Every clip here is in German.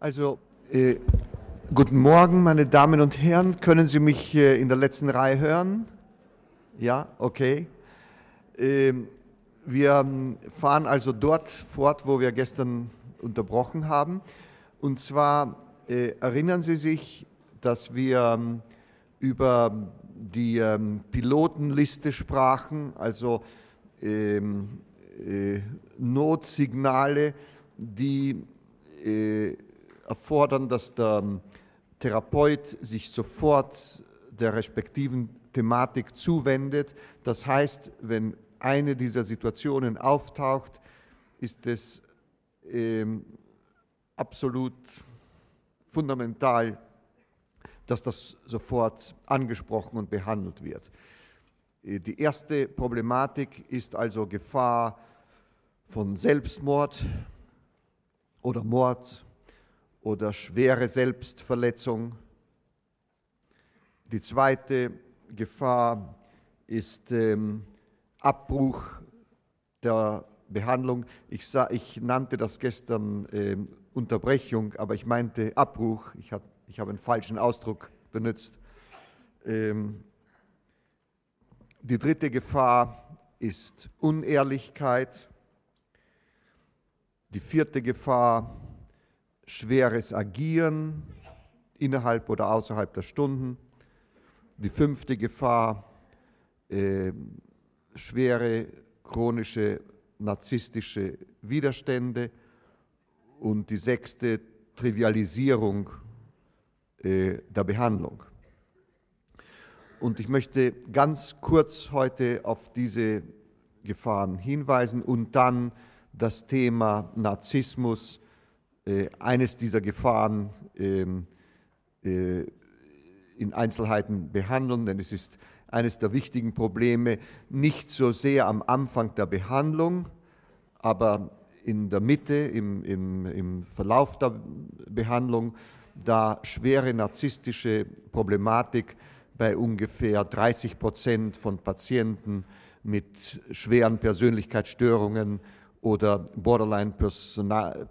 Also, äh, guten Morgen, meine Damen und Herren. Können Sie mich äh, in der letzten Reihe hören? Ja, okay. Ähm, wir ähm, fahren also dort fort, wo wir gestern unterbrochen haben. Und zwar äh, erinnern Sie sich, dass wir ähm, über die ähm, Pilotenliste sprachen, also ähm, äh, Notsignale, die äh, erfordern, dass der ähm, Therapeut sich sofort der respektiven Thematik zuwendet. Das heißt, wenn eine dieser Situationen auftaucht, ist es ähm, absolut fundamental, dass das sofort angesprochen und behandelt wird. Äh, die erste Problematik ist also Gefahr von Selbstmord oder Mord oder schwere Selbstverletzung. Die zweite Gefahr ist ähm, Abbruch der Behandlung. Ich, sah, ich nannte das gestern ähm, Unterbrechung, aber ich meinte Abbruch. Ich, hat, ich habe einen falschen Ausdruck benutzt. Ähm, die dritte Gefahr ist Unehrlichkeit. Die vierte Gefahr schweres Agieren innerhalb oder außerhalb der Stunden. Die fünfte Gefahr, äh, schwere chronische narzisstische Widerstände. Und die sechste, Trivialisierung äh, der Behandlung. Und ich möchte ganz kurz heute auf diese Gefahren hinweisen und dann das Thema Narzissmus eines dieser Gefahren ähm, äh, in Einzelheiten behandeln, denn es ist eines der wichtigen Probleme, nicht so sehr am Anfang der Behandlung, aber in der Mitte, im, im, im Verlauf der Behandlung, da schwere narzisstische Problematik bei ungefähr 30 Prozent von Patienten mit schweren Persönlichkeitsstörungen oder Borderline-Persönlichkeit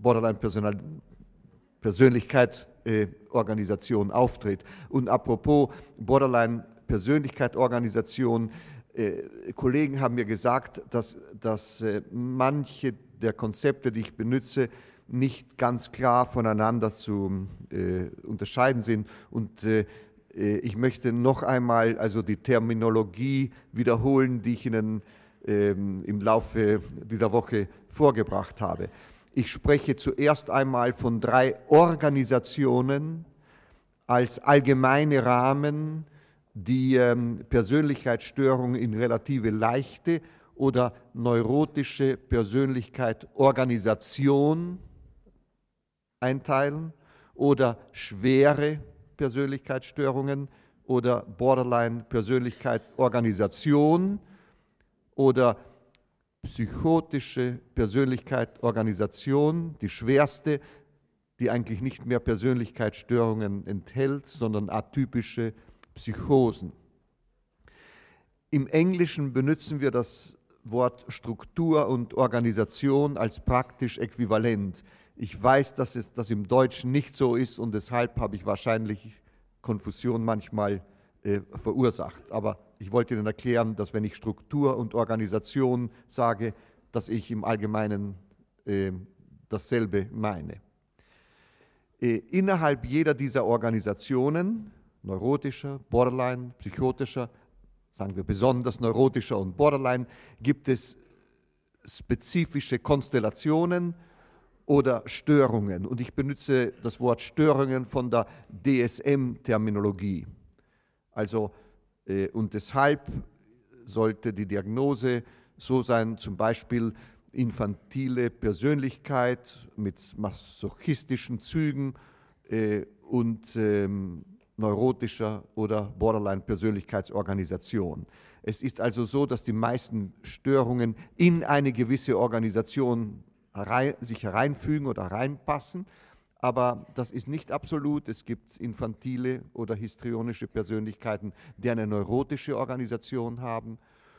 Borderline Persönlichkeit äh, Organisation auftritt. Und apropos Borderline-Persönlichkeit Organisation, äh, Kollegen haben mir gesagt, dass, dass äh, manche der Konzepte, die ich benutze, nicht ganz klar voneinander zu äh, unterscheiden sind. Und äh, äh, ich möchte noch einmal also die Terminologie wiederholen, die ich Ihnen ähm, im Laufe dieser Woche vorgebracht habe. Ich spreche zuerst einmal von drei Organisationen als allgemeine Rahmen, die ähm, Persönlichkeitsstörungen in relative leichte oder neurotische Persönlichkeit Organisation einteilen oder schwere Persönlichkeitsstörungen oder Borderline Persönlichkeitsorganisation oder psychotische Persönlichkeitsorganisation, die schwerste, die eigentlich nicht mehr Persönlichkeitsstörungen enthält, sondern atypische Psychosen. Im Englischen benutzen wir das Wort Struktur und Organisation als praktisch äquivalent. Ich weiß, dass es das im Deutschen nicht so ist und deshalb habe ich wahrscheinlich Konfusion manchmal äh, verursacht. Aber ich wollte Ihnen erklären, dass wenn ich Struktur und Organisation sage, dass ich im Allgemeinen äh, dasselbe meine. Äh, innerhalb jeder dieser Organisationen, neurotischer, borderline, psychotischer, sagen wir besonders neurotischer und borderline, gibt es spezifische Konstellationen oder Störungen. Und ich benutze das Wort Störungen von der DSM-Terminologie. Also und deshalb sollte die Diagnose so sein, zum Beispiel infantile Persönlichkeit mit masochistischen Zügen äh, und ähm, neurotischer oder Borderline-Persönlichkeitsorganisation. Es ist also so, dass die meisten Störungen in eine gewisse Organisation sich hereinfügen oder reinpassen aber das ist nicht absolut. Es gibt infantile oder histrionische Persönlichkeiten, die eine neurotische Organisation haben.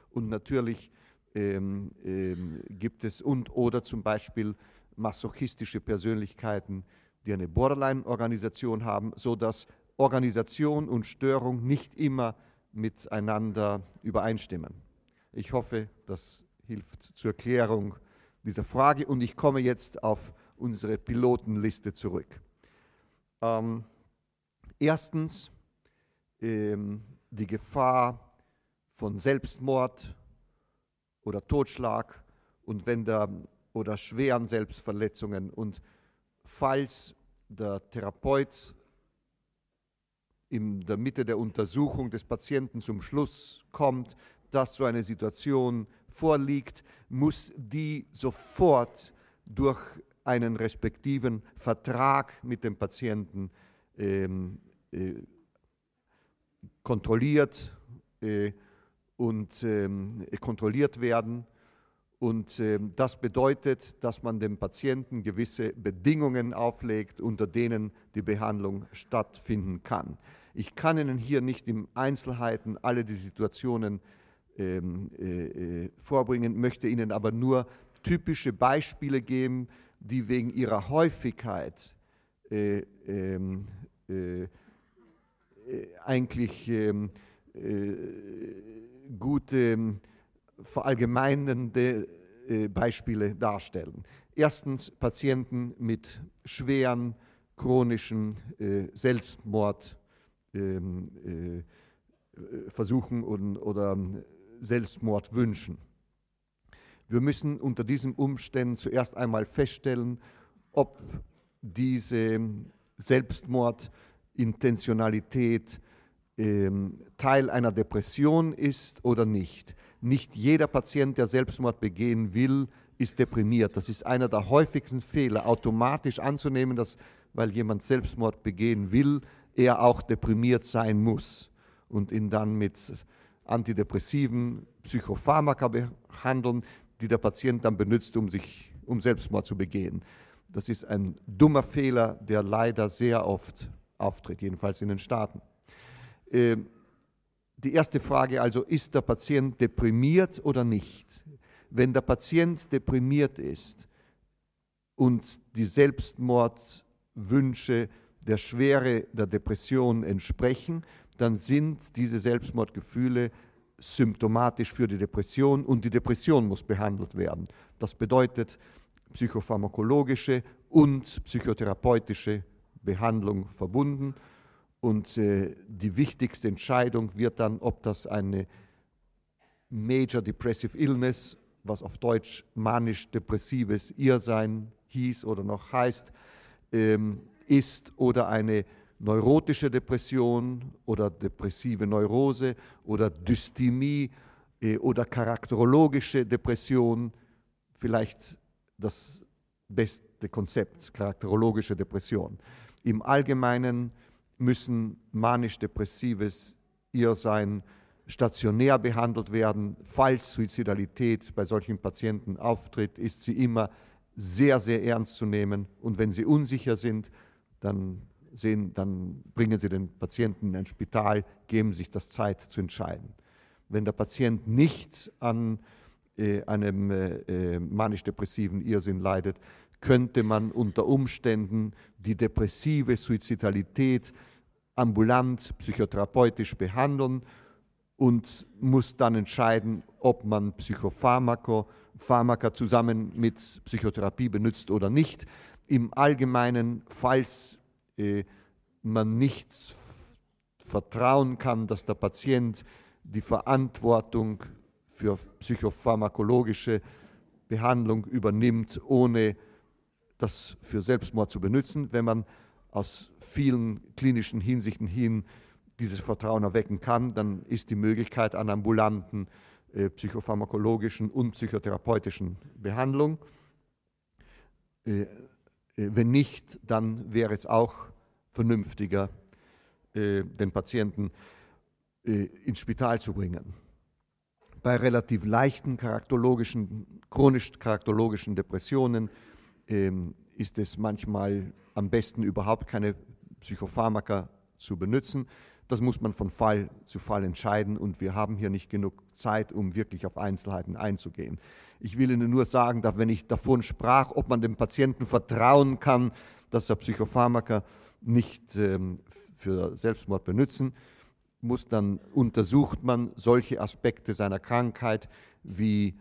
Und natürlich ähm, ähm, gibt es und oder zum Beispiel masochistische Persönlichkeiten, die eine Borderline-Organisation haben, sodass Organisation und Störung nicht immer miteinander übereinstimmen. Ich hoffe, das hilft zur Klärung dieser Frage und ich komme jetzt auf unsere Pilotenliste zurück. Ähm, erstens ähm, die Gefahr von Selbstmord oder Totschlag und wenn da oder schweren Selbstverletzungen und falls der Therapeut in der Mitte der Untersuchung des Patienten zum Schluss kommt, dass so eine Situation vorliegt, muss die sofort durch einen respektiven Vertrag mit dem Patienten ähm, äh, kontrolliert äh, und ähm, kontrolliert werden. Und ähm, das bedeutet, dass man dem Patienten gewisse Bedingungen auflegt, unter denen die Behandlung stattfinden kann. Ich kann Ihnen hier nicht in Einzelheiten alle die Situationen ähm, äh, äh, vorbringen, möchte Ihnen aber nur typische Beispiele geben, die wegen ihrer Häufigkeit äh, ähm, äh, äh, eigentlich ähm, äh, gute verallgemeinende Beispiele darstellen. Erstens Patienten mit schweren chronischen Selbstmordversuchen ähm, oder Selbstmordwünschen. Wir müssen unter diesen Umständen zuerst einmal feststellen, ob diese Selbstmordintentionalität ähm, Teil einer Depression ist oder nicht. Nicht jeder Patient, der Selbstmord begehen will, ist deprimiert. Das ist einer der häufigsten Fehler, automatisch anzunehmen, dass, weil jemand Selbstmord begehen will, er auch deprimiert sein muss und ihn dann mit antidepressiven Psychopharmaka behandeln, die der Patient dann benutzt, um sich um Selbstmord zu begehen. Das ist ein dummer Fehler, der leider sehr oft auftritt, jedenfalls in den Staaten. Ähm, die erste Frage also, ist der Patient deprimiert oder nicht? Wenn der Patient deprimiert ist und die Selbstmordwünsche der Schwere der Depression entsprechen, dann sind diese Selbstmordgefühle symptomatisch für die Depression und die Depression muss behandelt werden. Das bedeutet psychopharmakologische und psychotherapeutische Behandlung verbunden. Und äh, die wichtigste Entscheidung wird dann, ob das eine Major Depressive Illness, was auf Deutsch manisch-depressives Irrsein hieß oder noch heißt, ähm, ist oder eine neurotische Depression oder depressive Neurose oder Dysthymie äh, oder charakterologische Depression, vielleicht das beste Konzept, charakterologische Depression. Im Allgemeinen müssen manisch-depressives Irrsein stationär behandelt werden. Falls Suizidalität bei solchen Patienten auftritt, ist sie immer sehr, sehr ernst zu nehmen. Und wenn sie unsicher sind, dann sehen, dann bringen Sie den Patienten in ein Spital, geben sich das Zeit zu entscheiden. Wenn der Patient nicht an äh, einem äh, äh, manisch-depressiven Irrsinn leidet, könnte man unter Umständen die depressive Suizidalität ambulant psychotherapeutisch behandeln und muss dann entscheiden, ob man Psychopharmaka Pharmaka zusammen mit Psychotherapie benutzt oder nicht. Im Allgemeinen, falls man nicht vertrauen kann, dass der Patient die Verantwortung für psychopharmakologische Behandlung übernimmt, ohne das für Selbstmord zu benutzen. Wenn man aus vielen klinischen Hinsichten hin dieses Vertrauen erwecken kann, dann ist die Möglichkeit an ambulanten äh, psychopharmakologischen und psychotherapeutischen Behandlung. Äh, äh, wenn nicht, dann wäre es auch vernünftiger, äh, den Patienten äh, ins Spital zu bringen. Bei relativ leichten charakterologischen, chronisch charakterologischen Depressionen ähm, ist es manchmal am besten, überhaupt keine Psychopharmaka zu benutzen. Das muss man von Fall zu Fall entscheiden und wir haben hier nicht genug Zeit, um wirklich auf Einzelheiten einzugehen. Ich will Ihnen nur sagen, dass wenn ich davon sprach, ob man dem Patienten vertrauen kann, dass er Psychopharmaka nicht ähm, für Selbstmord benutzen muss, dann untersucht man solche Aspekte seiner Krankheit, wie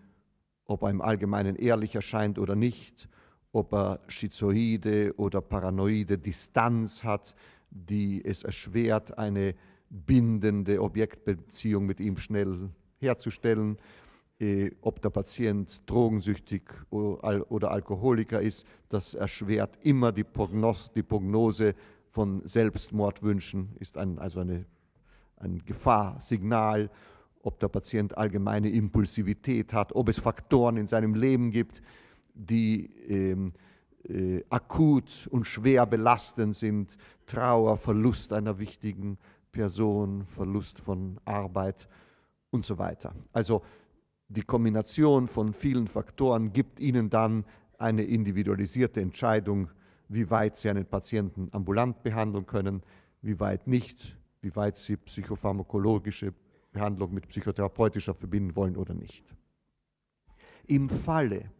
ob er im Allgemeinen ehrlich erscheint oder nicht, ob er schizoide oder paranoide Distanz hat, die es erschwert, eine bindende Objektbeziehung mit ihm schnell herzustellen, äh, ob der Patient drogensüchtig oder Alkoholiker ist, das erschwert immer die, Prognos die Prognose von Selbstmordwünschen, ist ein, also eine, ein Gefahrsignal, ob der Patient allgemeine Impulsivität hat, ob es Faktoren in seinem Leben gibt, die ähm, äh, akut und schwer belastend sind, Trauer, Verlust einer wichtigen Person, Verlust von Arbeit und so weiter. Also die Kombination von vielen Faktoren gibt Ihnen dann eine individualisierte Entscheidung, wie weit Sie einen Patienten ambulant behandeln können, wie weit nicht, wie weit Sie psychopharmakologische Behandlung mit psychotherapeutischer verbinden wollen oder nicht. Im Falle,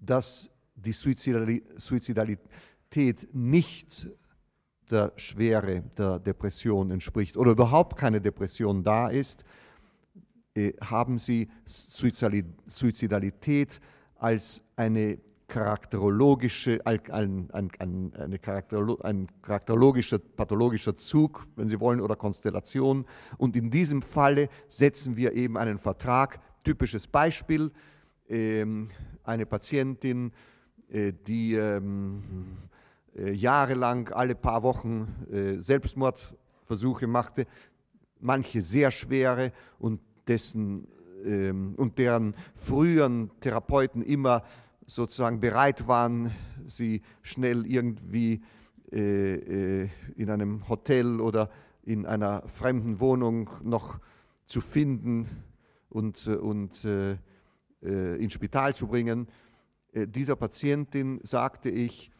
dass die Suizidalität nicht der Schwere der Depression entspricht oder überhaupt keine Depression da ist, haben sie Suizidalität als eine charakterologische, ein, ein, ein, eine charakterolo ein charakterologischer, pathologischer Zug, wenn Sie wollen, oder Konstellation. Und in diesem Falle setzen wir eben einen Vertrag. Typisches Beispiel, ähm, eine Patientin, äh, die ähm, äh, jahrelang alle paar Wochen äh, Selbstmordversuche machte, manche sehr schwere und dessen ähm, und deren früheren Therapeuten immer sozusagen bereit waren, sie schnell irgendwie äh, äh, in einem Hotel oder in einer fremden Wohnung noch zu finden und, äh, und äh, äh, ins Spital zu bringen. Äh, dieser Patientin sagte ich,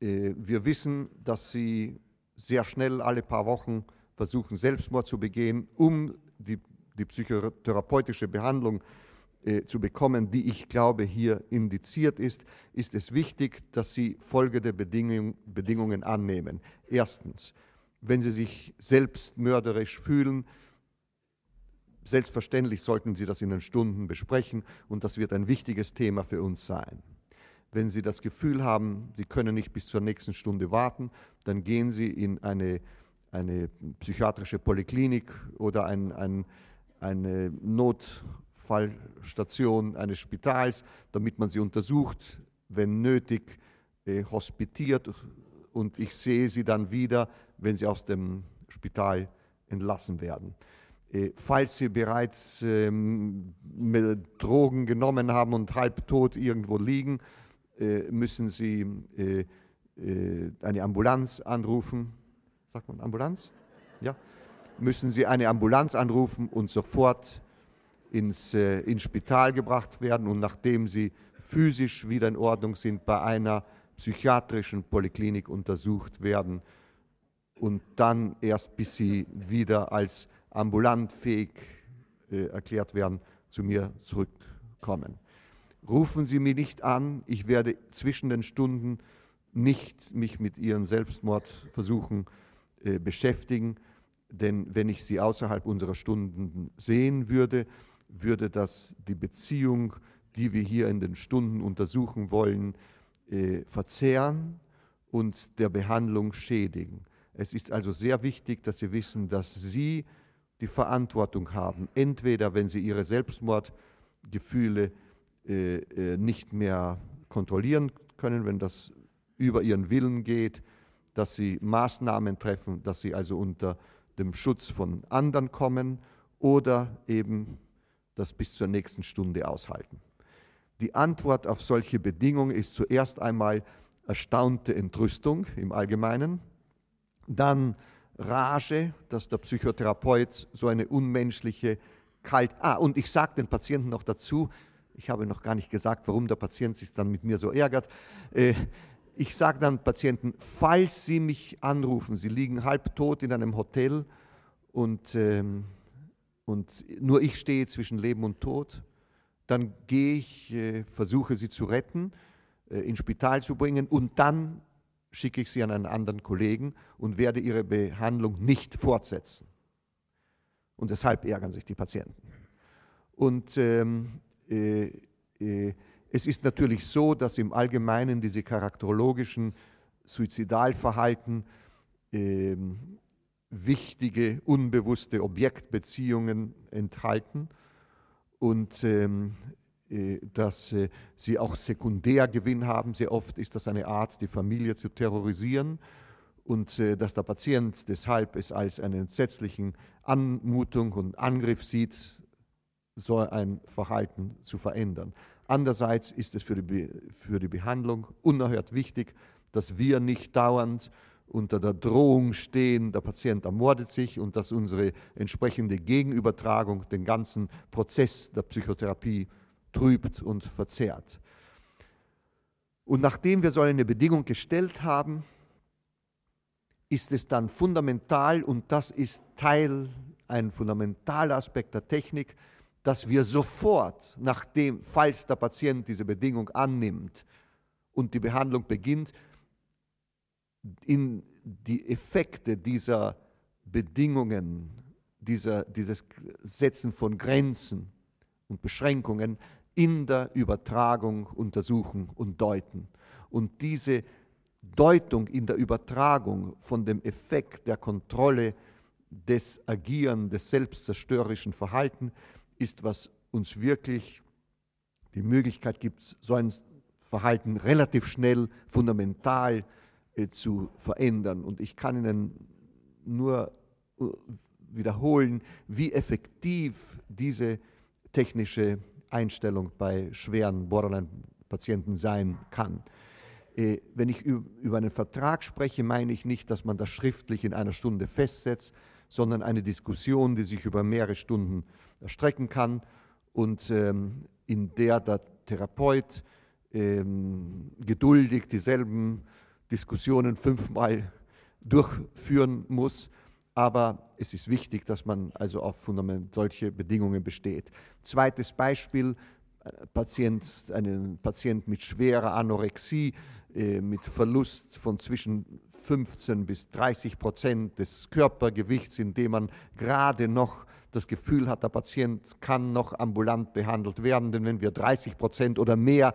wir wissen, dass sie sehr schnell alle paar Wochen versuchen, Selbstmord zu begehen, um die, die psychotherapeutische Behandlung äh, zu bekommen, die ich glaube hier indiziert ist, ist es wichtig, dass Sie folgende Bedingung, Bedingungen annehmen. Erstens, wenn Sie sich selbst mörderisch fühlen, selbstverständlich sollten Sie das in den Stunden besprechen und das wird ein wichtiges Thema für uns sein. Wenn Sie das Gefühl haben, Sie können nicht bis zur nächsten Stunde warten, dann gehen Sie in eine eine psychiatrische Poliklinik oder ein, ein, eine Notfallstation eines Spitals, damit man sie untersucht, wenn nötig, äh, hospitiert und ich sehe sie dann wieder, wenn sie aus dem Spital entlassen werden. Äh, falls Sie bereits ähm, Drogen genommen haben und halbtot irgendwo liegen, äh, müssen Sie äh, äh, eine Ambulanz anrufen sagt man Ambulanz? Ja. Müssen Sie eine Ambulanz anrufen und sofort ins, äh, ins Spital gebracht werden und nachdem Sie physisch wieder in Ordnung sind, bei einer psychiatrischen Poliklinik untersucht werden und dann erst bis Sie wieder als ambulant fähig äh, erklärt werden, zu mir zurückkommen. Rufen Sie mich nicht an, ich werde zwischen den Stunden nicht mich mit Ihren Selbstmordversuchen äh, beschäftigen. Denn wenn ich sie außerhalb unserer Stunden sehen würde, würde das die Beziehung, die wir hier in den Stunden untersuchen wollen, äh, verzehren und der Behandlung schädigen. Es ist also sehr wichtig, dass Sie wissen, dass Sie die Verantwortung haben, entweder wenn Sie Ihre Selbstmordgefühle äh, äh nicht mehr kontrollieren können, wenn das über Ihren Willen geht, dass sie Maßnahmen treffen, dass sie also unter dem Schutz von anderen kommen oder eben das bis zur nächsten Stunde aushalten. Die Antwort auf solche Bedingungen ist zuerst einmal erstaunte Entrüstung im Allgemeinen, dann Rage, dass der Psychotherapeut so eine unmenschliche Kalt... Ah, und ich sage den Patienten noch dazu, ich habe noch gar nicht gesagt, warum der Patient sich dann mit mir so ärgert. Äh, ich sage dann Patienten, falls Sie mich anrufen, Sie liegen halbtot in einem Hotel und, ähm, und nur ich stehe zwischen Leben und Tod, dann gehe ich, äh, versuche Sie zu retten. äh, ins Spital zu bringen und dann schicke ich sie an einen anderen Kollegen und werde ihre Behandlung nicht fortsetzen. Und deshalb ärgern sich die Patienten. Und ähm, äh, äh, es ist natürlich so, dass im Allgemeinen diese charakterologischen Suizidalverhalten äh, wichtige, unbewusste Objektbeziehungen enthalten und ähm, äh, dass äh, sie auch Sekundärgewinn haben. Sehr oft ist das eine Art, die Familie zu terrorisieren und äh, dass der Patient deshalb es als eine entsetzliche Anmutung und Angriff sieht, so ein Verhalten zu verändern. Andererseits ist es für die, für die Behandlung unerhört wichtig, dass wir nicht dauernd unter der Drohung stehen, der Patient ermordet sich und dass unsere entsprechende Gegenübertragung den ganzen Prozess der Psychotherapie trübt und verzerrt. Und nachdem wir so eine Bedingung gestellt haben, ist es dann fundamental, und das ist Teil, ein fundamentaler Aspekt der Technik, dass wir sofort, nachdem, falls der Patient diese Bedingung annimmt und die Behandlung beginnt, in die Effekte dieser Bedingungen, dieser, dieses Setzen von Grenzen und Beschränkungen in der Übertragung untersuchen und deuten. Und diese Deutung in der Übertragung von dem Effekt der Kontrolle des Agieren, des selbstzerstörerischen Verhaltens ist, was uns wirklich die Möglichkeit gibt, so ein Verhalten relativ schnell fundamental äh, zu verändern. Und ich kann Ihnen nur äh, wiederholen, wie effektiv diese technische Einstellung bei schweren Borderline-Patienten sein kann. Äh, wenn ich über einen Vertrag spreche, meine ich nicht, dass man das schriftlich in einer Stunde festsetzt, sondern eine Diskussion, die sich über mehrere Stunden erstrecken kann und ähm, in der der Therapeut ähm, geduldig dieselben Diskussionen fünfmal durchführen muss. Aber es ist wichtig, dass man also auf Fundament solche Bedingungen besteht. Zweites Beispiel, äh, Patient, einen Patient mit schwerer Anorexie, äh, mit Verlust von zwischen 15 bis 30 Prozent des Körpergewichts, indem man gerade noch das Gefühl hat, der Patient kann noch ambulant behandelt werden, denn wenn wir 30 Prozent oder mehr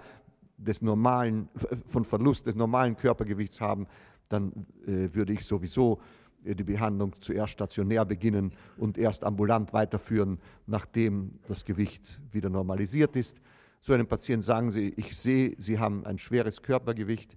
des normalen, von Verlust des normalen Körpergewichts haben, dann äh, würde ich sowieso äh, die Behandlung zuerst stationär beginnen und erst ambulant weiterführen, nachdem das Gewicht wieder normalisiert ist. So einem Patienten sagen Sie, ich sehe, Sie haben ein schweres Körpergewicht.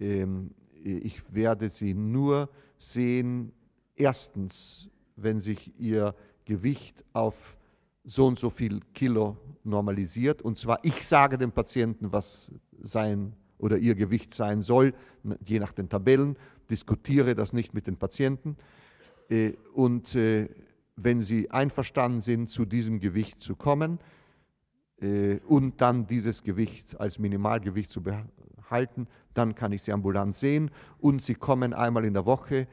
Ähm, ich werde Sie nur sehen, erstens, wenn sich Ihr Gewicht auf so und so viel Kilo normalisiert. Und zwar, ich sage dem Patienten, was sein oder ihr Gewicht sein soll, je nach den Tabellen, diskutiere das nicht mit den Patienten. Äh, und äh, wenn sie einverstanden sind, zu diesem Gewicht zu kommen äh, und dann dieses Gewicht als Minimalgewicht zu behalten, dann kann ich sie ambulant sehen und sie kommen einmal in der Woche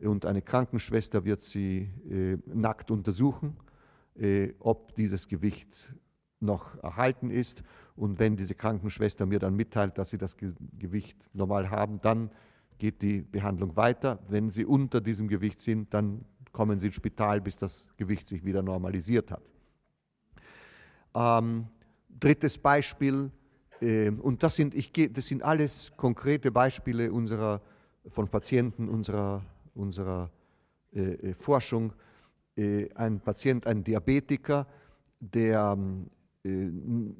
und eine Krankenschwester wird sie nackt untersuchen äh, ob dieses Gewicht noch erhalten ist. Und wenn diese Krankenschwester mir dann mitteilt, dass sie das Gewicht normal haben, dann geht die Behandlung weiter. Wenn sie unter diesem Gewicht sind, dann kommen sie ins Spital, bis das Gewicht sich wieder normalisiert hat. Ähm, drittes Beispiel, äh, und das sind, ich, das sind alles konkrete Beispiele unserer, von Patienten unserer, unserer äh, äh Forschung. Äh, ein Patient, ein Diabetiker, der äh,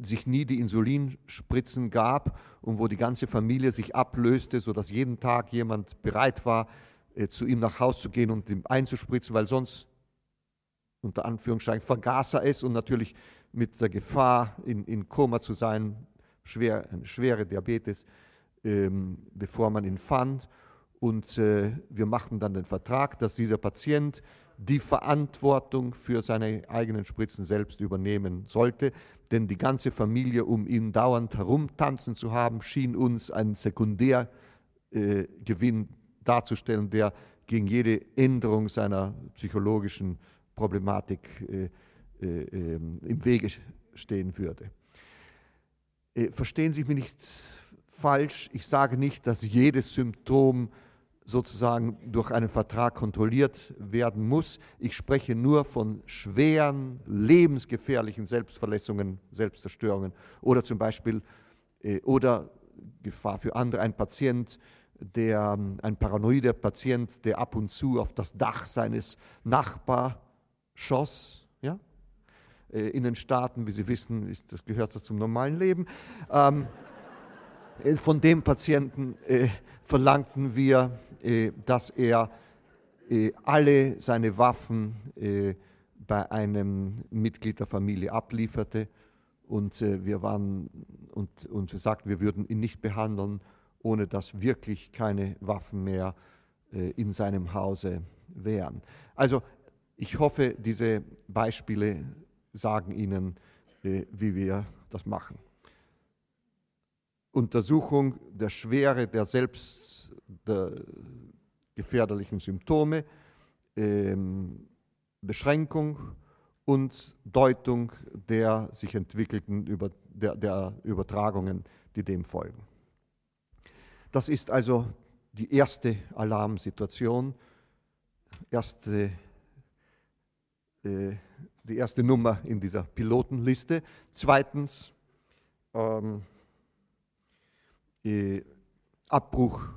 sich nie die Insulinspritzen gab und wo die ganze Familie sich ablöste, sodass jeden Tag jemand bereit war, äh, zu ihm nach Hause zu gehen und ihm einzuspritzen, weil sonst unter Anführungszeichen vergaß er es und natürlich mit der Gefahr, in, in Koma zu sein, schwer, schwere Diabetes, ähm, bevor man ihn fand. Und äh, wir machten dann den Vertrag, dass dieser Patient die Verantwortung für seine eigenen Spritzen selbst übernehmen sollte. Denn die ganze Familie, um ihn dauernd herumtanzen zu haben, schien uns ein Sekundärgewinn äh, darzustellen, der gegen jede Änderung seiner psychologischen Problematik äh, äh, ähm, im Wege stehen würde. Äh, verstehen Sie mich nicht falsch. Ich sage nicht, dass jedes Symptom sozusagen durch einen Vertrag kontrolliert werden muss. Ich spreche nur von schweren, lebensgefährlichen Selbstverletzungen, Selbstzerstörungen oder zum Beispiel äh, oder Gefahr für andere. Ein Patient, der, ein paranoider Patient, der ab und zu auf das Dach seines Nachbar schoss. Äh, in den Staaten, wie Sie wissen, ist, das gehört so zum normalen Leben. Ähm, äh, von dem Patienten äh, verlangten wir, äh, dass er äh, alle seine Waffen äh, bei einem Mitglied der Familie ablieferte. Und wir waren und, und wir sagten, wir würden ihn nicht behandeln, ohne dass wirklich keine Waffen mehr in seinem Hause wären. Also ich hoffe, diese Beispiele sagen Ihnen, wie wir das machen. Untersuchung der Schwere der selbst der gefährlichen Symptome, ähm, Beschränkung und Deutung der sich entwickelten über, der, der Übertragungen, die dem folgen. Das ist also die erste Alarmsituation, erste, äh, die erste Nummer in dieser Pilotenliste. Zweitens, ähm, äh, Abbruch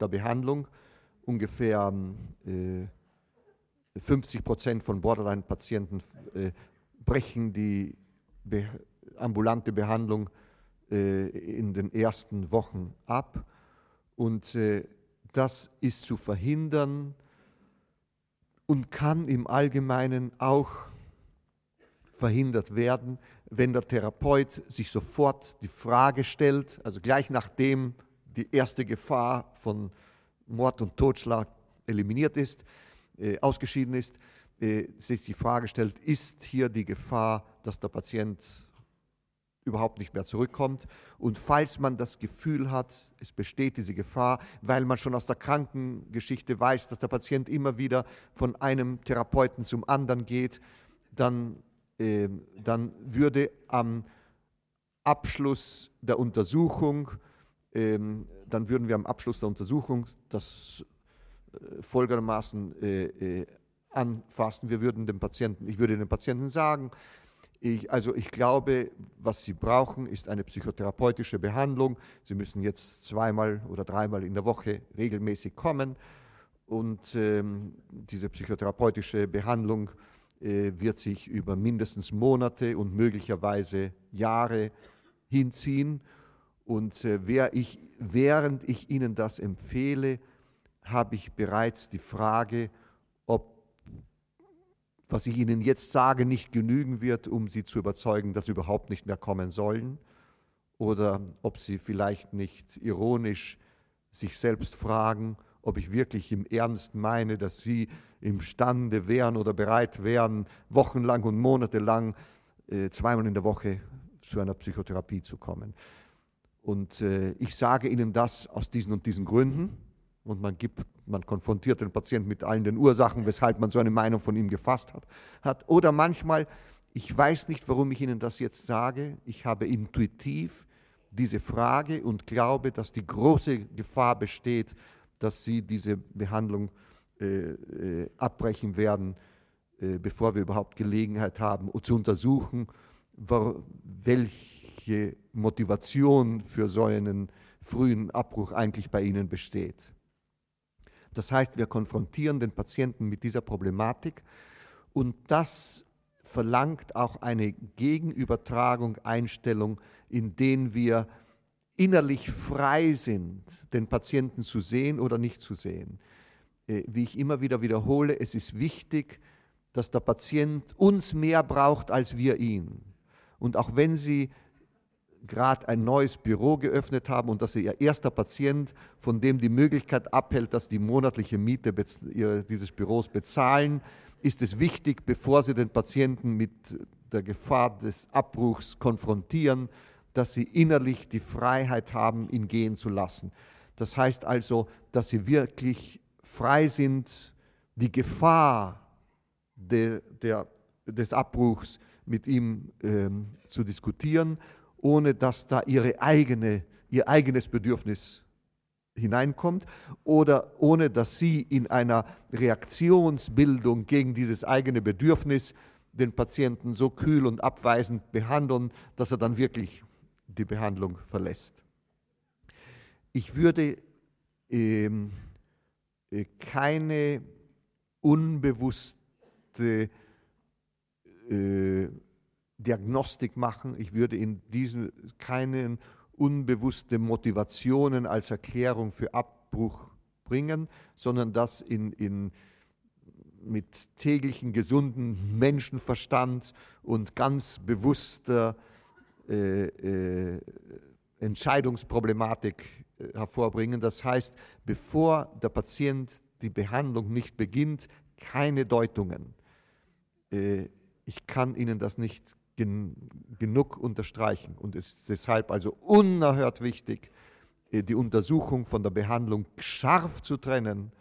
der Behandlung. Ungefähr äh, 50 Prozent von Borderline-Patienten äh, brechen die be ambulante Behandlung äh, in den ersten Wochen ab. Und äh, das ist zu verhindern und kann im Allgemeinen auch verhindert werden, wenn der Therapeut sich sofort die Frage stellt, also gleich nachdem die erste Gefahr von Mord und Totschlag eliminiert ist, äh, ausgeschieden ist, äh, sich die Frage stellt, ist hier die Gefahr, dass der Patient überhaupt nicht mehr zurückkommt. Und falls man das Gefühl hat, es besteht diese Gefahr, weil man schon aus der Krankengeschichte weiß, dass der Patient immer wieder von einem Therapeuten zum anderen geht, dann ähm, dann würde am Abschluss der Untersuchung, ähm, dann würden wir am Abschluss der Untersuchung das äh, folgendermaßen äh, äh, anfassen. Wir würden dem Patienten, ich würde dem Patienten sagen, ich, also ich glaube, was Sie brauchen, ist eine psychotherapeutische Behandlung. Sie müssen jetzt zweimal oder dreimal in der Woche regelmäßig kommen und ähm, diese psychotherapeutische Behandlung wird sich über mindestens Monate und möglicherweise Jahre hinziehen. Und äh, ich, während ich Ihnen das empfehle, habe ich bereits die Frage, ob was ich Ihnen jetzt sage, nicht genügen wird, um Sie zu überzeugen, dass Sie überhaupt nicht mehr kommen sollen, oder ob Sie vielleicht nicht ironisch sich selbst fragen, ob ich wirklich im Ernst meine, dass Sie imstande wären oder bereit wären, wochenlang und monatelang äh, zweimal in der Woche zu einer Psychotherapie zu kommen. Und äh, ich sage Ihnen das aus diesen und diesen Gründen. Und man, gibt, man konfrontiert den Patienten mit allen den Ursachen, weshalb man so eine Meinung von ihm gefasst hat. hat. Oder manchmal, ich weiß nicht, warum ich Ihnen das jetzt sage, ich habe intuitiv diese Frage und glaube, dass die große Gefahr besteht, dass Sie diese Behandlung äh, äh, abbrechen werden, äh, bevor wir überhaupt Gelegenheit haben, zu untersuchen, welche Motivation für so einen frühen Abbruch eigentlich bei Ihnen besteht. Das heißt, wir konfrontieren den Patienten mit dieser Problematik und das verlangt auch eine Gegenübertragung, Einstellung, in denen wir innerlich frei sind, den Patienten zu sehen oder nicht zu sehen. Äh, wie ich immer wieder wiederhole, es ist wichtig, dass der Patient uns mehr braucht als wir ihn. Und auch wenn Sie gerade ein neues Büro geöffnet haben und dass Sie Ihr erster Patient, von dem die Möglichkeit abhält, dass die monatliche Miete dieses Büros bezahlen, ist es wichtig, bevor Sie den Patienten mit der Gefahr des Abbruchs konfrontieren, dass Sie innerlich die Freiheit haben, ihn gehen zu lassen. Das heißt also, dass Sie wirklich frei sind, die Gefahr de, der, des Abbruchs mit ihm ähm, zu diskutieren, ohne dass da ihre eigene ihr eigenes Bedürfnis hineinkommt oder ohne dass sie in einer Reaktionsbildung gegen dieses eigene Bedürfnis den Patienten so kühl und abweisend behandeln, dass er dann wirklich die Behandlung verlässt. Ich würde ähm, äh, keine unbewusste äh, Diagnostik machen. Ich würde in diesen keine unbewusste Motivationen als Erklärung für Abbruch bringen, sondern das in, in, mit täglichen gesunden Menschenverstand und ganz bewusster äh, äh, Entscheidungsproblematik äh, hervorbringen. Das heißt, bevor der Patient die Behandlung nicht beginnt, keine Deutungen. Äh, ich kann Ihnen das nicht gen genug unterstreichen und es ist deshalb also unerhört wichtig, die Untersuchung von der Behandlung scharf zu trennen,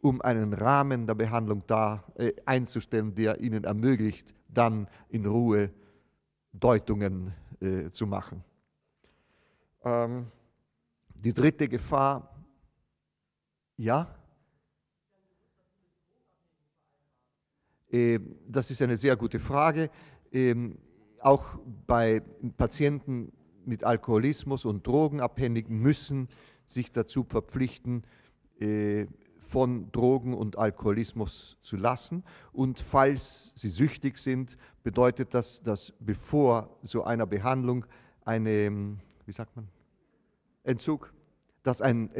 um einen Rahmen der Behandlung da einzustellen, der Ihnen ermöglicht, dann in Ruhe Deutungen äh, zu machen. Ähm, die dritte Gefahr, ja? Äh, das ist eine sehr gute Frage. Ähm, auch bei Patienten mit Alkoholismus und Drogenabhängigen müssen sich dazu verpflichten, äh, von Drogen und Alkoholismus zu lassen. Und falls sie süchtig sind, bedeutet das, dass bevor so einer Behandlung eine, wie sagt man, Entzug, dass ein,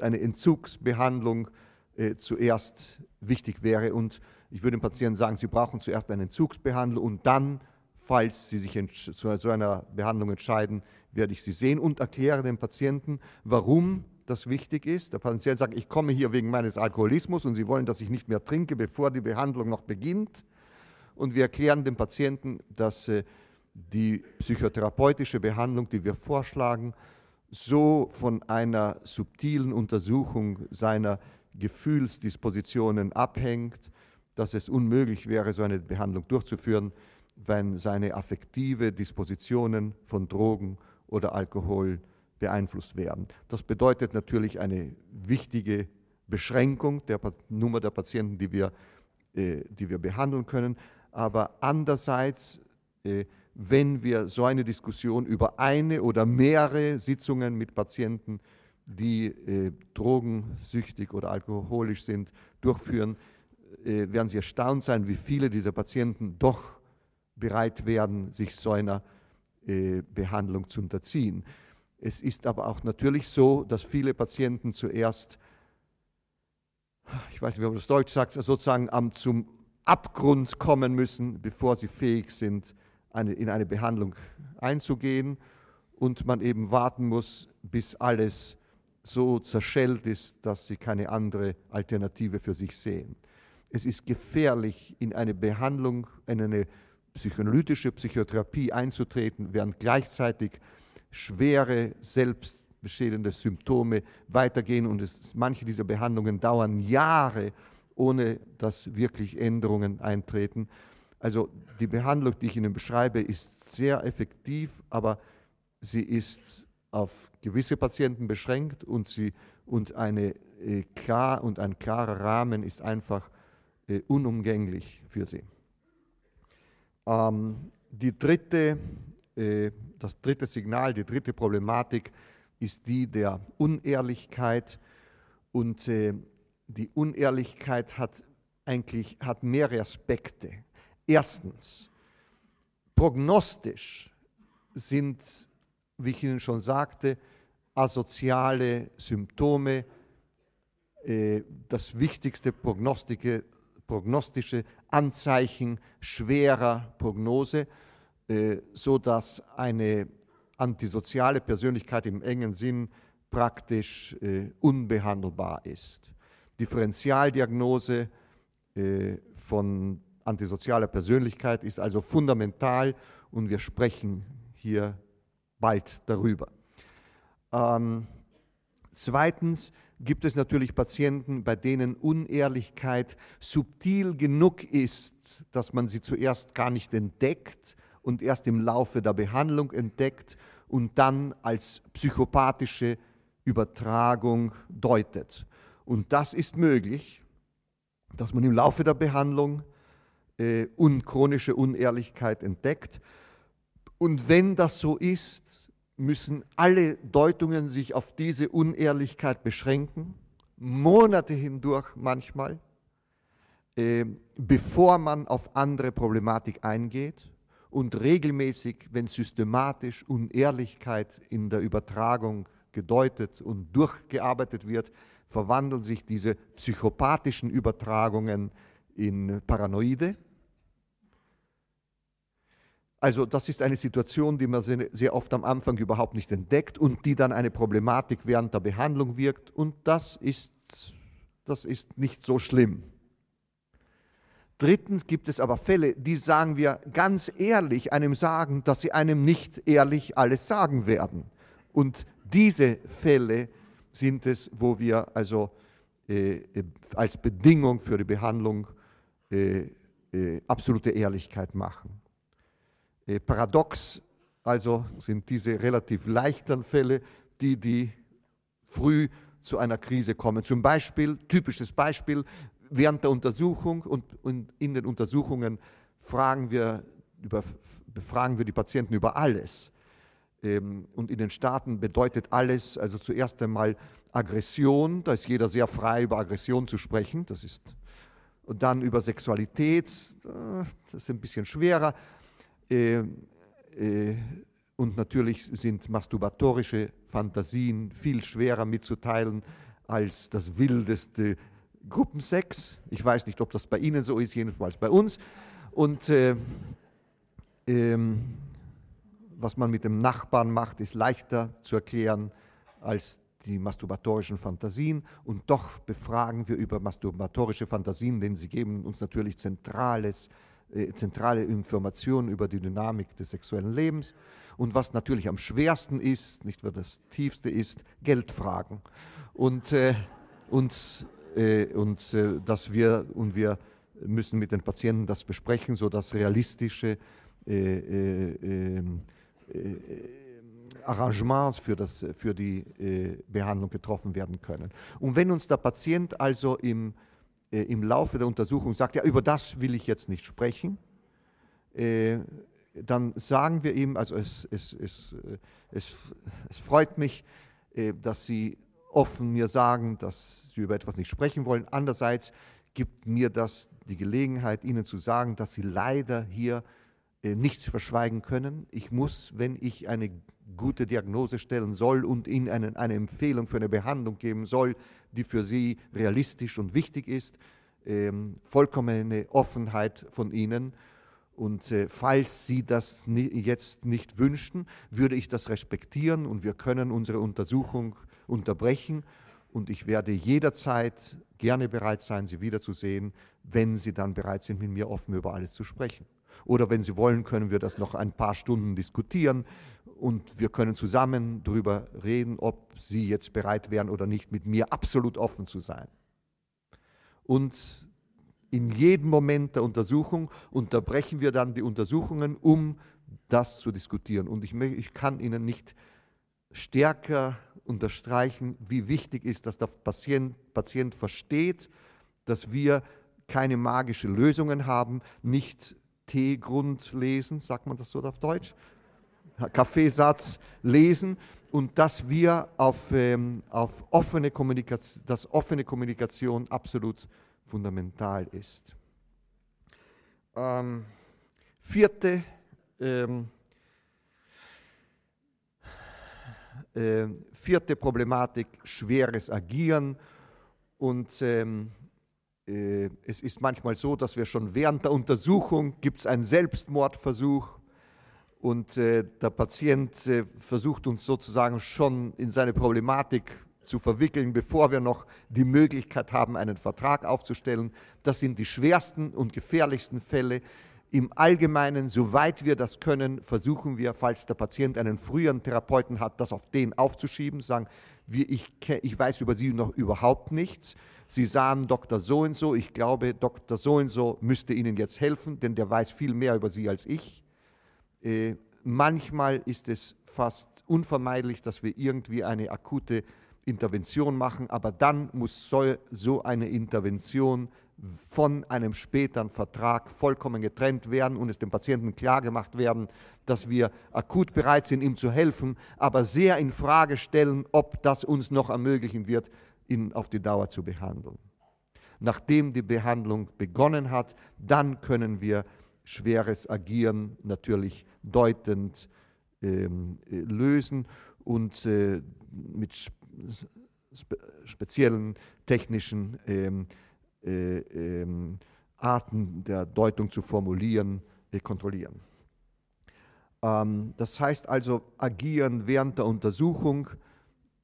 eine Entzugsbehandlung äh, zuerst wichtig wäre. Und ich würde dem Patienten sagen, Sie brauchen zuerst eine Entzugsbehandlung und dann, falls Sie sich zu so einer Behandlung entscheiden, werde ich Sie sehen und erkläre dem Patienten, warum das wichtig ist. Der Patient sagt, ich komme hier wegen meines Alkoholismus und Sie wollen, dass ich nicht mehr trinke, bevor die Behandlung noch beginnt. Und wir erklären dem Patienten, dass äh, die psychotherapeutische Behandlung, die wir vorschlagen, so von einer subtilen Untersuchung seiner Gefühlsdispositionen abhängt, dass es unmöglich wäre, so eine Behandlung durchzuführen, wenn seine affektive Dispositionen von Drogen oder Alkohol beeinflusst werden. Das bedeutet natürlich eine wichtige Beschränkung der Nummer der Patienten, die wir, äh, die wir behandeln können. Aber andererseits, äh, wenn wir so eine Diskussion über eine oder mehrere Sitzungen mit Patienten, die äh, drogensüchtig oder alkoholisch sind, durchführen, werden Sie erstaunt sein, wie viele dieser Patienten doch bereit werden, sich so einer Behandlung zu unterziehen. Es ist aber auch natürlich so, dass viele Patienten zuerst, ich weiß nicht, wie man das Deutsch sagt, sozusagen am, zum Abgrund kommen müssen, bevor sie fähig sind, eine, in eine Behandlung einzugehen und man eben warten muss, bis alles so zerschellt ist, dass sie keine andere Alternative für sich sehen. Es ist gefährlich, in eine Behandlung, in eine psychoanalytische Psychotherapie einzutreten, während gleichzeitig schwere selbstbeschädigende Symptome weitergehen und es, manche dieser Behandlungen dauern Jahre, ohne dass wirklich Änderungen eintreten. Also die Behandlung, die ich Ihnen beschreibe, ist sehr effektiv, aber sie ist auf gewisse Patienten beschränkt und, sie, und, eine, äh, klar, und ein klarer Rahmen ist einfach äh, unumgänglich für sie. Ähm, die dritte, äh, das dritte Signal, die dritte Problematik ist die der Unehrlichkeit. Und äh, die Unehrlichkeit hat eigentlich hat mehrere Aspekte. Erstens, prognostisch sind, wie ich Ihnen schon sagte, asoziale Symptome äh, das wichtigste Prognostische Anzeichen schwerer Prognose, sodass eine antisoziale Persönlichkeit im engen Sinn praktisch äh, unbehandelbar ist. Differentialdiagnose von antisozialer Persönlichkeit ist also fundamental und wir sprechen hier bald darüber. Ähm, zweitens gibt es natürlich Patienten, bei denen Unehrlichkeit subtil genug ist, dass man sie zuerst gar nicht entdeckt und erst im Laufe der Behandlung entdeckt und dann als psychopathische Übertragung deutet. Und das ist möglich, dass man im Laufe der Behandlung äh, un chronische Unehrlichkeit entdeckt. Und wenn das so ist, müssen alle Deutungen sich auf diese Unehrlichkeit beschränken, Monate hindurch manchmal, äh, bevor man auf andere Problematik eingeht und regelmäßig, wenn systematisch Unehrlichkeit in der Übertragung gedeutet und durchgearbeitet wird, verwandeln sich diese psychopathischen Übertragungen in Paranoide. Also das ist eine Situation, die man sehr oft am Anfang überhaupt nicht entdeckt und die dann eine Problematik während der Behandlung wirkt. Und das ist, das ist nicht so schlimm. Drittens gibt es aber Fälle, die sagen wir ganz ehrlich einem sagen, dass sie einem nicht ehrlich alles sagen werden. Und diese Fälle sind es, wo wir also äh, äh, als Bedingung für die Behandlung äh, äh, absolute Ehrlichkeit machen. Äh, paradox also sind diese relativ leichten Fälle, die, die früh zu einer Krise kommen. Zum Beispiel, typisches Beispiel, während der Untersuchung und, in den Untersuchungen fragen wir, über, befragen wir die Patienten über alles. Ähm, und in den Staaten bedeutet alles, also zuerst einmal Aggression, da ist jeder sehr frei, über Aggression zu sprechen, das ist, und dann über Sexualität, das ist ein bisschen schwerer. Ähm, äh, und natürlich sind masturbatorische Fantasien viel schwerer mitzuteilen als das wildeste Gruppensex. Ich weiß nicht, ob das bei Ihnen so ist, jedenfalls bei uns. Und äh, ähm, was man mit dem Nachbarn macht, ist leichter zu erklären als die masturbatorischen Fantasien. Und doch befragen wir über masturbatorische Fantasien, denn sie geben uns natürlich zentrales, äh, zentrale Informationen über die Dynamik des sexuellen Lebens. Und was natürlich am schwersten ist, nicht nur das tiefste ist, Geldfragen. Und, äh, und, und äh, dass wir, und wir müssen mit den Patienten das besprechen, sodass realistische äh, äh, ähm, äh, Arrangements für, das, für die äh, Behandlung getroffen werden können. Und wenn uns der Patient also im, äh, im Laufe der Untersuchung sagt, ja, über das will ich jetzt nicht sprechen, dann sagen wir ihm, also es, es, es, es freut mich, dass Sie offen mir sagen, dass Sie über etwas nicht sprechen wollen. Andererseits gibt mir das die Gelegenheit, Ihnen zu sagen, dass Sie leider hier äh, nichts verschweigen können. Ich muss, wenn ich eine gute Diagnose stellen soll und Ihnen eine, eine Empfehlung für eine Behandlung geben soll, die für Sie realistisch und wichtig ist, ähm, vollkommene Offenheit von Ihnen. Und äh, falls Sie das ni jetzt nicht wünschen, würde ich das respektieren und wir können unsere Untersuchung unterbrechen. Und ich werde jederzeit gerne bereit sein, Sie wiederzusehen, wenn Sie dann bereit sind, mit mir offen über alles zu sprechen. Oder wenn Sie wollen, können wir das noch ein paar Stunden diskutieren und wir können zusammen darüber reden, ob Sie jetzt bereit wären oder nicht, mit mir absolut offen zu sein. Und in jedem Moment der Untersuchung unterbrechen wir dann die Untersuchungen, um das zu diskutieren. Und ich, ich kann Ihnen nicht stärker unterstreichen, wie wichtig ist, dass der Patient, Patient versteht, dass wir keine magischen Lösungen haben, nicht Teegrund lesen, sagt man das so auf Deutsch? Kaffeesatz lesen und dass wir auf, ähm, auf offene Kommunikation, dass offene Kommunikation absolut fundamental ist. Ähm, vierte ähm, äh, vierte Problematik, schweres Agieren und ähm, äh, es ist manchmal so, dass wir schon während der Untersuchung gibt es einen Selbstmordversuch und äh, der Patient äh, versucht uns sozusagen schon in seine Problematik zu verwickeln, bevor wir noch die Möglichkeit haben, einen Vertrag aufzustellen. Das sind die schwersten und gefährlichsten Fälle. Im Allgemeinen, soweit wir das können, versuchen wir, falls der Patient einen früheren Therapeuten hat, das auf den aufzuschieben, sagen, wir, ich, ich weiß über Sie noch überhaupt nichts. Sie sahen Dr. So und so, ich glaube, Dr. So und so müsste Ihnen jetzt helfen, denn der weiß viel mehr über Sie als ich. Äh, manchmal ist es fast unvermeidlich, dass wir irgendwie eine akute Intervention machen, aber dann muss so, so eine Intervention von einem späteren Vertrag vollkommen getrennt werden und es dem Patienten klargemacht werden, dass wir akut bereit sind, ihm zu helfen, aber sehr in Frage stellen, ob das uns noch ermöglichen wird, ihn auf die Dauer zu behandeln. Nachdem die Behandlung begonnen hat, dann können wir schweres Agieren natürlich deutend ähm, lösen und äh, mit spe speziellen technischen ähm, äh, ähm, Arten der Deutung zu formulieren, äh, kontrollieren. Ähm, das heißt also, agieren während der Untersuchung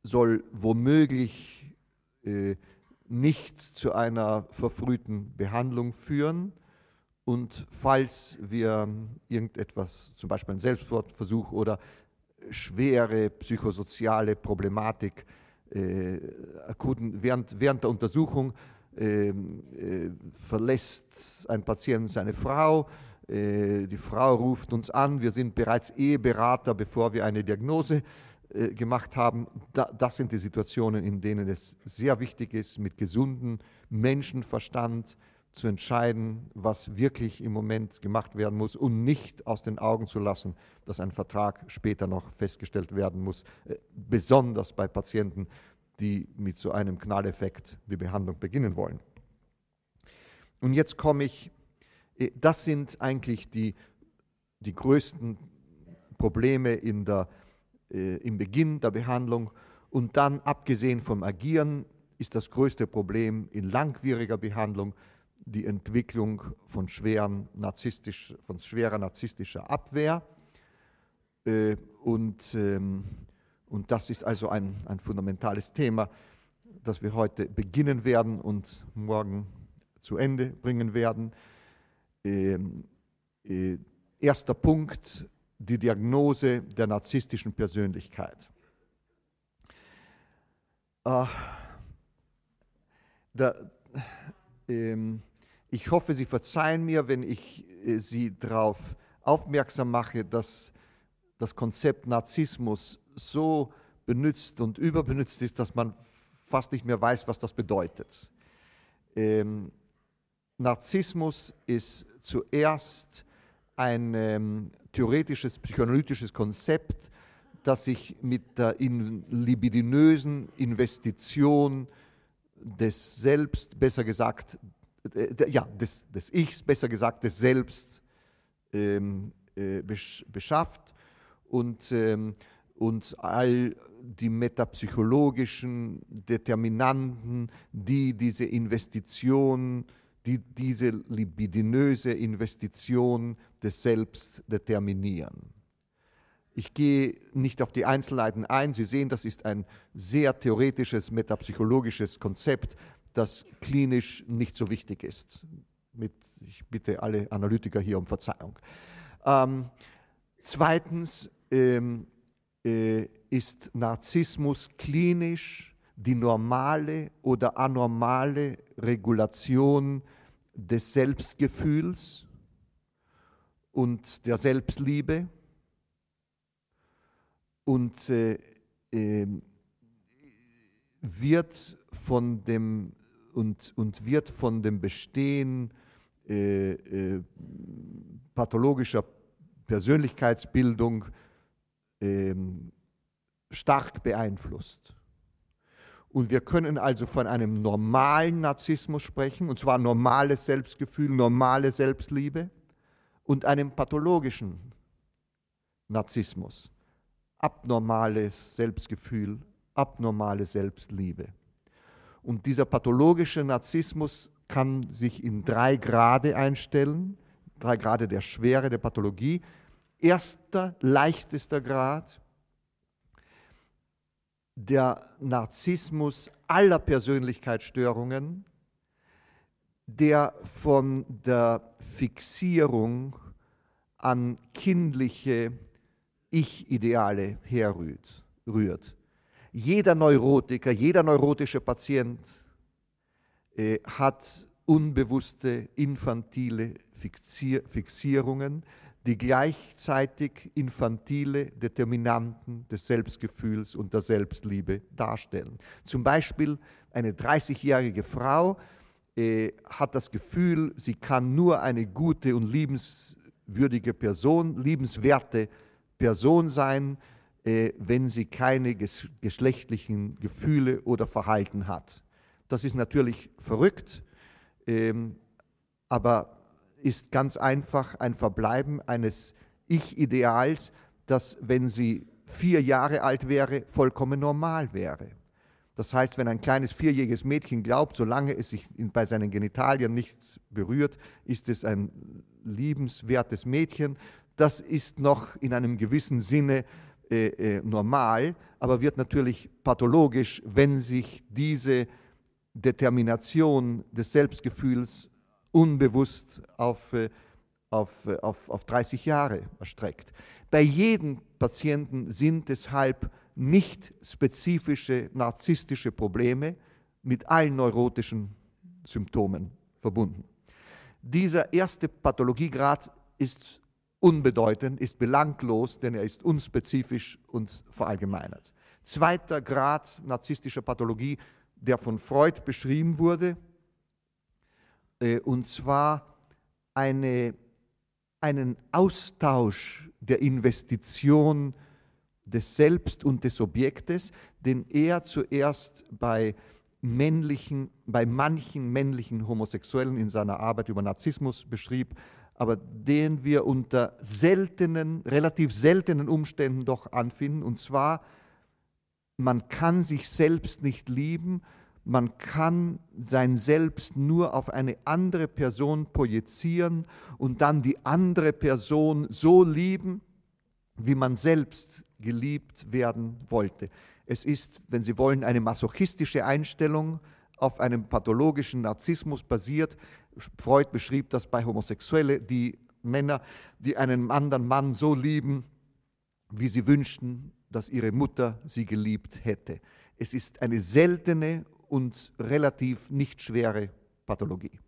soll womöglich äh, nicht zu einer verfrühten Behandlung führen. Und falls wir irgendetwas, zum Beispiel einen Selbstmordversuch oder schwere psychosoziale Problematik äh, akuten, während, während der Untersuchung ähm, äh, verlässt ein Patient seine Frau, äh, die Frau ruft uns an, wir sind bereits Eheberater, bevor wir eine Diagnose äh, gemacht haben. das sind die Situationen, in denen es sehr wichtig ist, mit gesundem Menschenverstand zu entscheiden, was wirklich im Moment gemacht werden muss und nicht aus den Augen zu lassen, dass ein Vertrag später noch festgestellt werden muss, besonders bei Patienten, die mit so einem Knalleffekt die Behandlung beginnen wollen. Und jetzt komme ich, äh, das sind eigentlich die, die größten Probleme in der, äh, im Beginn der Behandlung. Und dann, abgesehen vom Agieren, ist das größte Problem in langwieriger Behandlung die Entwicklung von, schweren narzisstisch, von schwerer narzisstischer Abwehr. Äh, und ähm, und das ist also ein, ein fundamentales Thema, das wir heute beginnen werden und morgen zu Ende bringen werden. Ähm, äh, erster Punkt, die Diagnose der narzisstischen Persönlichkeit. Äh, da, ähm, ich hoffe, Sie verzeihen mir, wenn ich äh, Sie darauf aufmerksam mache, dass das Konzept Narzissmus so benutzt und überbenutzt ist, dass man fast nicht mehr weiß, was das bedeutet. Ähm, Narzissmus ist zuerst ein ähm, theoretisches, psychoanalytisches Konzept, das sich mit der in libidinösen Investition des Selbst, besser gesagt, äh, ja, des, des Ichs, besser gesagt, des Selbst ähm, äh, beschafft und ähm, und all die metapsychologischen Determinanten, die diese Investition, die diese libidinöse Investition des Selbst determinieren. Ich gehe nicht auf die Einzelheiten ein. Sie sehen, das ist ein sehr theoretisches, metapsychologisches Konzept, das klinisch nicht so wichtig ist. Mit, ich bitte alle Analytiker hier um Verzeihung. Ähm, zweitens, ähm, äh, ist Narzissmus klinisch die normale oder anormale Regulation des Selbstgefühls und der Selbstliebe. Und äh, äh, wird von dem und, und wird von dem Bestehen äh, äh pathologischer Persönlichkeitsbildung ähm, stark beeinflusst. Und wir können also von einem normalen Narzissmus sprechen, und zwar normales Selbstgefühl, normale Selbstliebe, und einem pathologischen Narzissmus, abnormales Selbstgefühl, abnormale Selbstliebe. Und dieser pathologische Narzissmus kann sich in drei Grade einstellen, drei Grade der Schwere der Pathologie erster, leichtester Grad, der Narzissmus aller Persönlichkeitsstörungen, der von der Fixierung an kindliche Ich-Ideale herrührt. Jeder Neurotiker, jeder neurotische Patient äh, hat unbewusste infantile Fixier Fixierungen, die gleichzeitig infantile Determinanten des Selbstgefühls und der Selbstliebe darstellen. Zum Beispiel eine 30-jährige Frau äh, hat das Gefühl, sie kann nur eine gute und liebenswürdige Person, liebenswerte Person sein, äh, wenn sie keine ges geschlechtlichen Gefühle oder Verhalten hat. Das ist natürlich verrückt, ähm, aber ist ganz einfach ein Verbleiben eines Ich-Ideals, das, wenn sie vier Jahre alt wäre, vollkommen normal wäre. Das heißt, wenn ein kleines vierjähriges Mädchen glaubt, solange es sich bei seinen Genitalien nicht berührt, ist es ein liebenswertes Mädchen. Das ist noch in einem gewissen Sinne äh, äh, normal, aber wird natürlich pathologisch, wenn sich diese Determination des Selbstgefühls unbewusst auf, äh, auf, äh, auf, auf 30 Jahre erstreckt. Bei jedem Patienten sind deshalb nicht spezifische narzisstische Probleme mit allen neurotischen Symptomen verbunden. Dieser erste Pathologiegrad ist unbedeutend, ist belanglos, denn er ist unspezifisch und verallgemeinert. Zweiter Grad narzisstischer Pathologie, der von Freud beschrieben wurde, und zwar eine, einen Austausch der Investition des Selbst und des Objektes, den er zuerst bei männlichen, bei manchen männlichen Homosexuellen in seiner Arbeit über Narzissmus beschrieb, aber den wir unter seltenen, relativ seltenen Umständen doch anfinden. Und zwar, man kann sich selbst nicht lieben, man kann sein Selbst nur auf eine andere Person projizieren und dann die andere Person so lieben, wie man selbst geliebt werden wollte. Es ist, wenn Sie wollen, eine masochistische Einstellung auf einem pathologischen Narzissmus basiert. Freud beschrieb das bei Homosexuelle, die Männer, die einen anderen Mann so lieben, wie sie wünschten, dass ihre Mutter sie geliebt hätte. Es ist eine seltene und relativ nicht schwere Pathologie.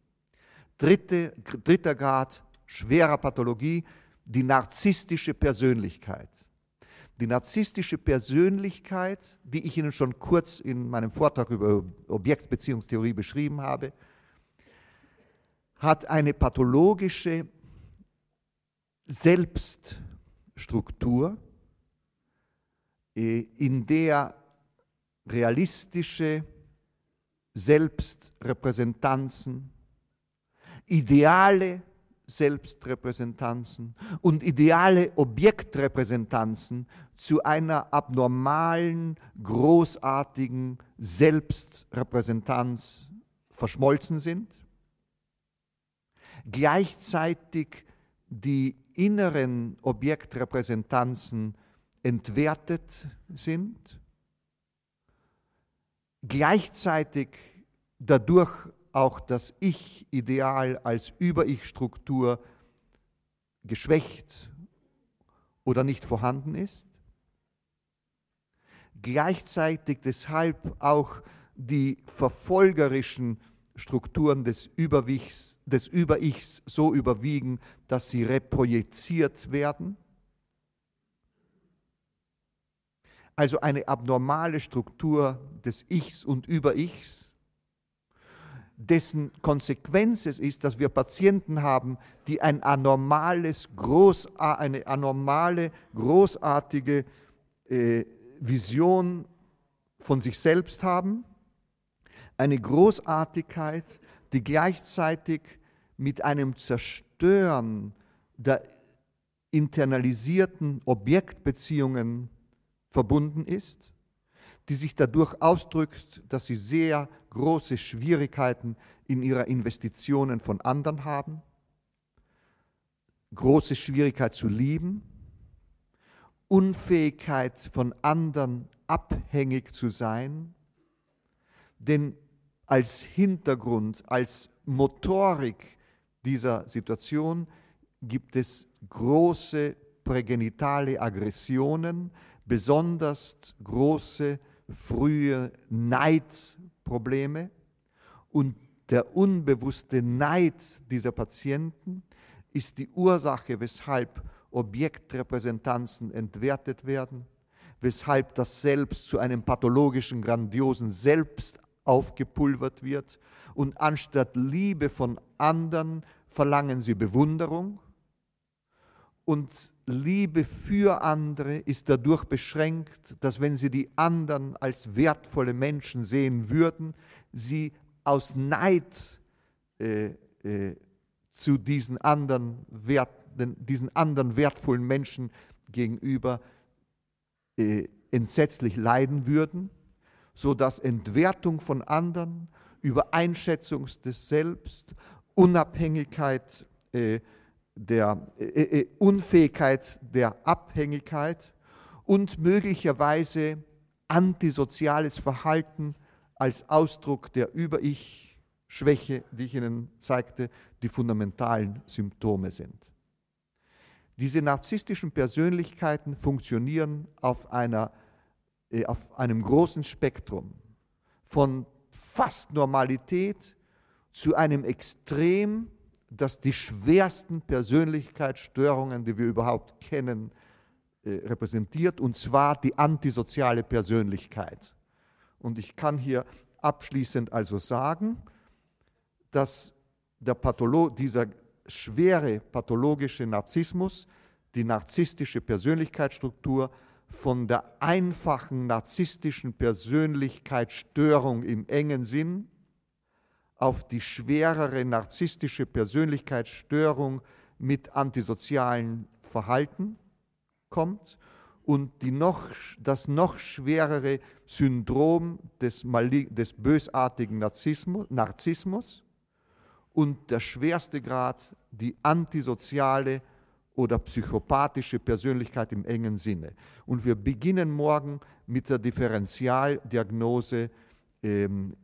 Dritte, dritter Grad schwerer Pathologie, die narzisstische Persönlichkeit. Die narzisstische Persönlichkeit, die ich Ihnen schon kurz in meinem Vortrag über Objektbeziehungstheorie beschrieben habe, hat eine pathologische Selbststruktur, äh, in der realistische Selbstrepräsentanzen, ideale Selbstrepräsentanzen und ideale Objektrepräsentanzen zu einer abnormalen, großartigen Selbstrepräsentanz verschmolzen sind, gleichzeitig die inneren Objektrepräsentanzen entwertet sind, gleichzeitig dadurch auch das Ich-Ideal als Über-Ich-Struktur geschwächt oder nicht vorhanden ist. Gleichzeitig deshalb auch die verfolgerischen Strukturen des, Überichs, des Über-Ichs so überwiegen, dass sie reprojiziert werden. Also eine abnormale Struktur des Ichs und Über-Ichs dessen Konsequenz es ist, dass wir Patienten haben, die ein anormales, groß, eine anormale, großartige äh, Vision von sich selbst haben, eine Großartigkeit, die gleichzeitig mit einem Zerstören der internalisierten Objektbeziehungen verbunden ist die sich dadurch ausdrückt, dass sie sehr große Schwierigkeiten in ihrer Investitionen von anderen haben, große Schwierigkeit zu lieben, Unfähigkeit von anderen abhängig zu sein, denn als Hintergrund, als Motorik dieser Situation gibt es große prägenitale Aggressionen, besonders große frühe Neidprobleme. Und der unbewusste Neid dieser Patienten ist die Ursache, weshalb Objektrepräsentanzen entwertet werden, weshalb das Selbst zu einem pathologischen, grandiosen Selbst aufgepulvert wird. Und anstatt Liebe von anderen verlangen sie Bewunderung und Liebe für andere ist dadurch beschränkt, dass wenn sie die anderen als wertvolle Menschen sehen würden, sie aus Neid äh, äh, zu diesen anderen, wert, diesen anderen wertvollen Menschen gegenüber äh, entsetzlich leiden würden, sodass Entwertung von anderen, Übereinschätzung des Selbst, Unabhängigkeit, äh, der äh, äh, Unfähigkeit der Abhängigkeit und möglicherweise antisoziales Verhalten als Ausdruck der Über-Ich-Schwäche, die ich Ihnen zeigte, die fundamentalen Symptome sind. Diese narzisstischen Persönlichkeiten funktionieren auf, einer, äh, auf einem großen Spektrum von fast Normalität zu einem Extrem, das die schwersten Persönlichkeitsstörungen, die wir überhaupt kennen, äh, repräsentiert, und zwar die antisoziale Persönlichkeit. Und ich kann hier abschließend also sagen, dass dieser schwere pathologische Narzissmus, die narzisstische Persönlichkeitsstruktur von der einfachen narzisstischen Persönlichkeitsstörung im engen Sinn auf die schwerere narzisstische Persönlichkeitsstörung mit antisozialen Verhalten kommt und die noch, das noch schwerere Syndrom des, des bösartigen Narzissmus, Narzissmus und der schwerste Grad die antisoziale oder psychopathische Persönlichkeit im engen Sinne. Und wir beginnen morgen mit der Differentialdiagnose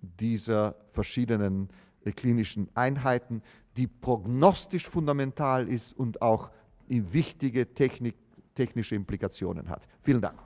dieser verschiedenen äh, klinischen Einheiten, die prognostisch fundamental ist und auch wichtige Technik, technische Implikationen hat. Vielen Dank.